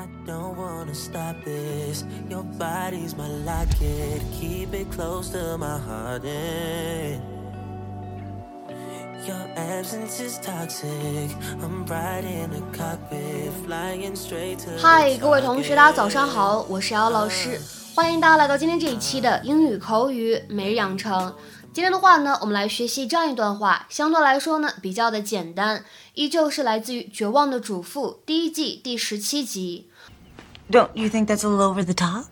I don't wanna stop this. Your body's my locket. Keep it close to my heart. And your absence is toxic. I'm riding a cockpit, flying straight to. 嗨，各位同学，大家早上好，我是姚老师，欢迎大家来到今天这一期的英语口语每日养成。今天的话呢，我们来学习这样一段话，相对来说呢比较的简单，依旧是来自于《绝望的主妇》第一季第十七集。Don't you think that's a little over the top?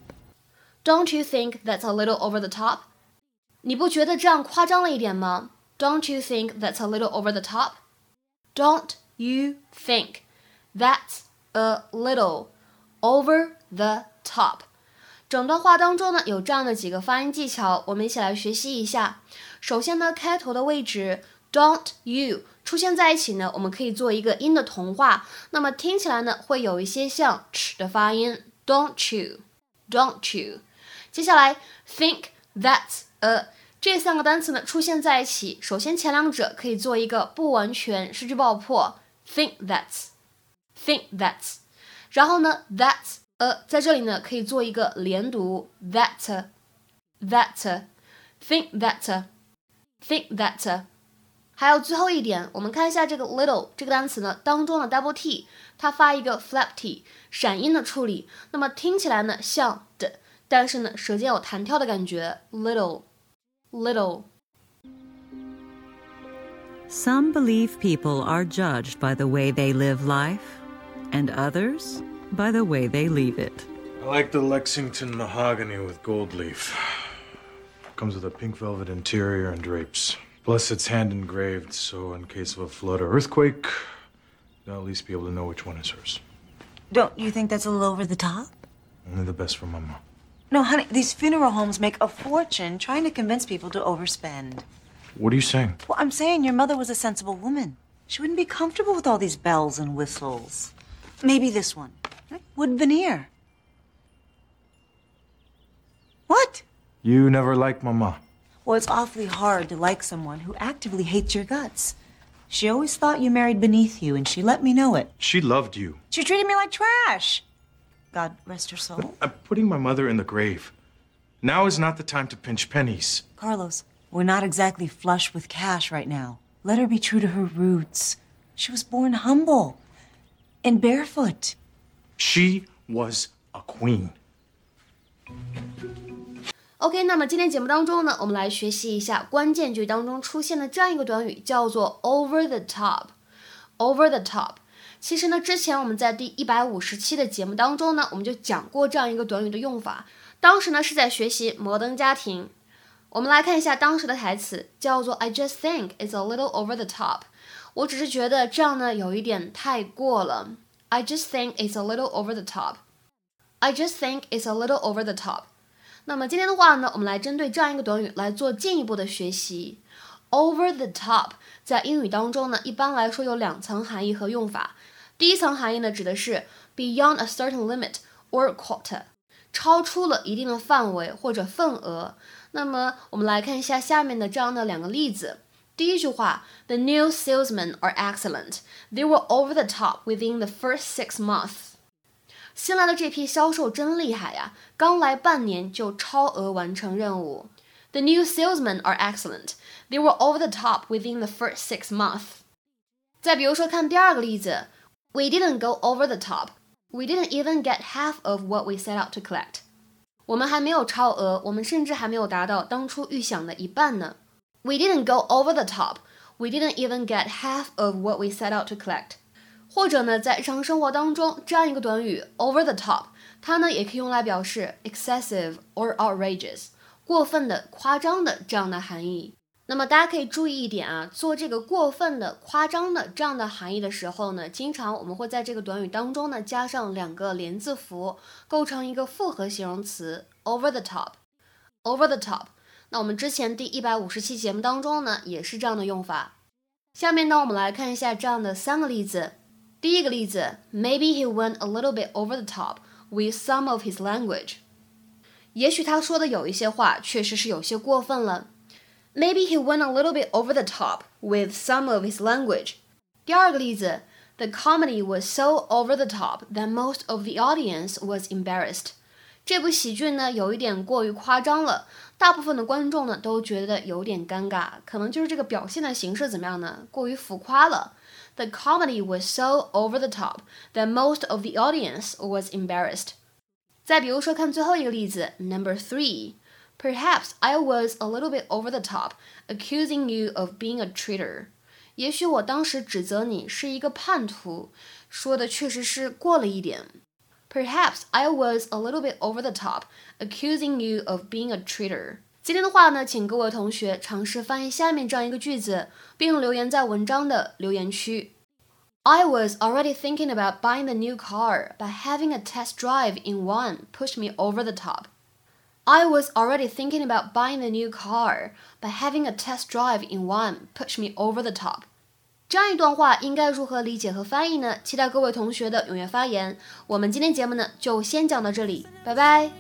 Don't you think that's a little over the top? 你不觉得这样夸张了一点吗？Don't you think that's a little over the top? Don't you think that's a little over the top? 整段话当中呢，有这样的几个发音技巧，我们一起来学习一下。首先呢，开头的位置 don't you 出现在一起呢，我们可以做一个音的同化，那么听起来呢，会有一些像 ch 的发音，don't you，don't you。接下来 think that's a 这三个单词呢出现在一起，首先前两者可以做一个不完全失去爆破，think that's，think that's，然后呢 that's。a，在这里呢，可以做一个连读，that that think that's，think that's。还有最后一点，我们看一下这个 little 这个单词呢当中的 double t，它发一个 flap t 闪音的处理，那么听起来呢像的，但是呢舌尖有弹跳的感觉，little little。Some believe people are judged by the way they live life, and others by the way they leave it. I like the Lexington mahogany with gold leaf. Comes with a pink velvet interior and drapes. Plus, it's hand engraved, so in case of a flood or earthquake, they'll at least be able to know which one is hers. Don't you think that's a little over the top? Only the best for Mama. No, honey, these funeral homes make a fortune trying to convince people to overspend. What are you saying? Well, I'm saying your mother was a sensible woman. She wouldn't be comfortable with all these bells and whistles. Maybe this one. Wood veneer. What? You never liked Mama. Well, it's awfully hard to like someone who actively hates your guts. She always thought you married beneath you, and she let me know it. She loved you. She treated me like trash. God rest her soul. I'm putting my mother in the grave. Now is not the time to pinch pennies. Carlos, we're not exactly flush with cash right now. Let her be true to her roots. She was born humble and barefoot. She was a queen. OK，那么今天节目当中呢，我们来学习一下关键句当中出现的这样一个短语，叫做 over the top。over the top。其实呢，之前我们在第一百五十期的节目当中呢，我们就讲过这样一个短语的用法。当时呢是在学习《摩登家庭》。我们来看一下当时的台词，叫做 I just think it's a little over the top。我只是觉得这样呢有一点太过了。I just think it's a little over the top. I just think it's a little over the top. 那么今天的话呢，我们来针对这样一个短语来做进一步的学习。Over the top 在英语当中呢，一般来说有两层含义和用法。第一层含义呢，指的是 beyond a certain limit or quota，超出了一定的范围或者份额。那么我们来看一下下面的这样的两个例子。第一句话，The new salesmen are excellent. They were over the top within the first six months. 新来的这批销售真厉害呀，刚来半年就超额完成任务。The new salesmen are excellent. They were over the top within the first six months. 再比如说，看第二个例子，We didn't go over the top. We didn't even get half of what we set out to collect. 我们还没有超额，我们甚至还没有达到当初预想的一半呢。We didn't go over the top. We didn't even get half of what we set out to collect. 或者呢，在日常生活当中，这样一个短语 over the top，它呢也可以用来表示 excessive or outrageous，过分的、夸张的这样的含义。那么大家可以注意一点啊，做这个过分的、夸张的这样的含义的时候呢，经常我们会在这个短语当中呢加上两个连字符，构成一个复合形容词 over the top，over the top。那我们之前第一百五十期节目当中呢，也是这样的用法。下面呢，我们来看一下这样的三个例子。第一个例子，Maybe he went a little bit over the top with some of his language。也许他说的有一些话确实是有些过分了。Maybe he went a little bit over the top with some of his language。第二个例子 The comedy was so over the top that most of the audience was embarrassed. 这部喜剧呢，有一点过于夸张了，大部分的观众呢都觉得有点尴尬，可能就是这个表现的形式怎么样呢？过于浮夸了。 The comedy was so over the top that most of the audience was embarrassed. 再比如说，看最后一个例子，Number three. Perhaps I was a little bit over the top, accusing you of being a traitor. 也许我当时指责你是一个叛徒，说的确实是过了一点。Perhaps I was a little bit over the top, accusing you of being a traitor. 今天的话呢，请各位同学尝试翻译下面这样一个句子，并留言在文章的留言区。I was already thinking about buying the new car, but having a test drive in one pushed me over the top. I was already thinking about buying the new car, but having a test drive in one pushed me over the top. 这样一段话应该如何理解和翻译呢？期待各位同学的踊跃发言。我们今天节目呢就先讲到这里，拜拜。